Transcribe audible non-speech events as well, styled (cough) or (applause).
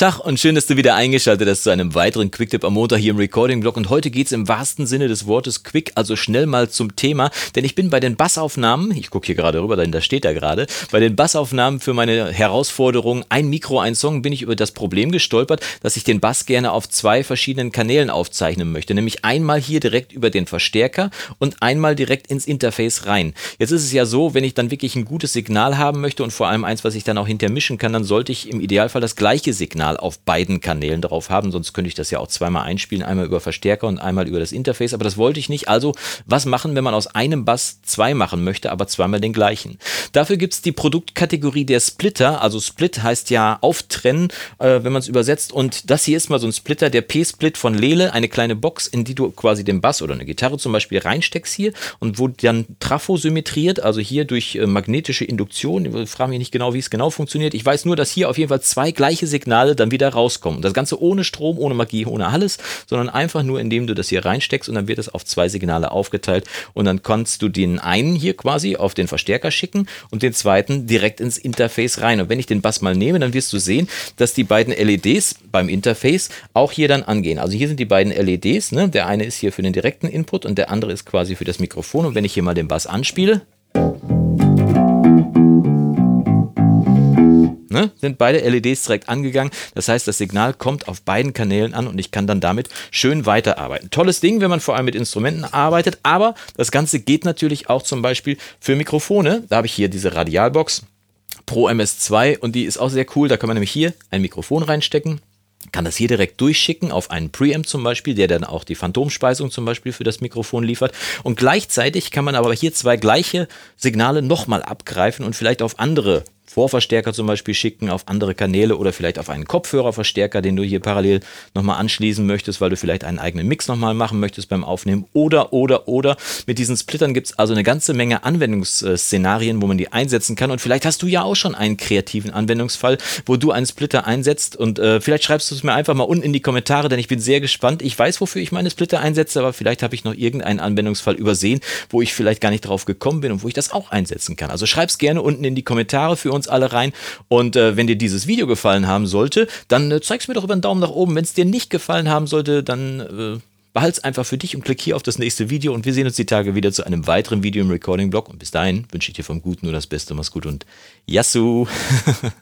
Tag und schön, dass du wieder eingeschaltet hast zu einem weiteren Quicktip am Montag hier im Recording-Blog. Und heute geht es im wahrsten Sinne des Wortes quick, also schnell mal zum Thema. Denn ich bin bei den Bassaufnahmen, ich gucke hier gerade rüber, denn da steht er gerade, bei den Bassaufnahmen für meine Herausforderung ein Mikro, ein Song, bin ich über das Problem gestolpert, dass ich den Bass gerne auf zwei verschiedenen Kanälen aufzeichnen möchte. Nämlich einmal hier direkt über den Verstärker und einmal direkt ins Interface rein. Jetzt ist es ja so, wenn ich dann wirklich ein gutes Signal haben möchte und vor allem eins, was ich dann auch hintermischen kann, dann sollte ich im Idealfall das gleiche Signal Signal auf beiden Kanälen drauf haben, sonst könnte ich das ja auch zweimal einspielen, einmal über Verstärker und einmal über das Interface, aber das wollte ich nicht. Also was machen, wenn man aus einem Bass zwei machen möchte, aber zweimal den gleichen? Dafür gibt es die Produktkategorie der Splitter, also Split heißt ja auftrennen, äh, wenn man es übersetzt und das hier ist mal so ein Splitter, der P-Split von Lele, eine kleine Box, in die du quasi den Bass oder eine Gitarre zum Beispiel reinsteckst hier und wo dann Trafo symmetriert, also hier durch äh, magnetische Induktion, ich frage mich nicht genau, wie es genau funktioniert. Ich weiß nur, dass hier auf jeden Fall zwei gleiche Signale dann wieder rauskommen. Das Ganze ohne Strom, ohne Magie, ohne alles, sondern einfach nur, indem du das hier reinsteckst und dann wird es auf zwei Signale aufgeteilt und dann kannst du den einen hier quasi auf den Verstärker schicken und den zweiten direkt ins Interface rein. Und wenn ich den Bass mal nehme, dann wirst du sehen, dass die beiden LEDs beim Interface auch hier dann angehen. Also hier sind die beiden LEDs, ne? der eine ist hier für den direkten Input und der andere ist quasi für das Mikrofon. Und wenn ich hier mal den Bass anspiele, ne, sind beide LEDs direkt angegangen. Das heißt, das Signal kommt auf beiden Kanälen an und ich kann dann damit schön weiterarbeiten. Tolles Ding, wenn man vor allem mit Instrumenten arbeitet, aber das Ganze geht natürlich auch zum Beispiel für Mikrofone. Da habe ich hier diese Radialbox Pro MS2 und die ist auch sehr cool. Da kann man nämlich hier ein Mikrofon reinstecken kann das hier direkt durchschicken auf einen Preamp zum Beispiel, der dann auch die Phantomspeisung zum Beispiel für das Mikrofon liefert. Und gleichzeitig kann man aber hier zwei gleiche Signale nochmal abgreifen und vielleicht auf andere Vorverstärker zum Beispiel schicken auf andere Kanäle oder vielleicht auf einen Kopfhörerverstärker, den du hier parallel nochmal anschließen möchtest, weil du vielleicht einen eigenen Mix nochmal machen möchtest beim Aufnehmen oder, oder, oder. Mit diesen Splittern gibt es also eine ganze Menge Anwendungsszenarien, wo man die einsetzen kann und vielleicht hast du ja auch schon einen kreativen Anwendungsfall, wo du einen Splitter einsetzt und äh, vielleicht schreibst du es mir einfach mal unten in die Kommentare, denn ich bin sehr gespannt. Ich weiß, wofür ich meine Splitter einsetze, aber vielleicht habe ich noch irgendeinen Anwendungsfall übersehen, wo ich vielleicht gar nicht drauf gekommen bin und wo ich das auch einsetzen kann. Also schreib es gerne unten in die Kommentare für uns uns alle rein. Und äh, wenn dir dieses Video gefallen haben sollte, dann äh, zeig's mir doch über einen Daumen nach oben. Wenn es dir nicht gefallen haben sollte, dann äh, behalt's einfach für dich und klick hier auf das nächste Video und wir sehen uns die Tage wieder zu einem weiteren Video im Recording-Blog. Und bis dahin wünsche ich dir vom Guten nur das Beste. Mach's gut und Yassou! (laughs)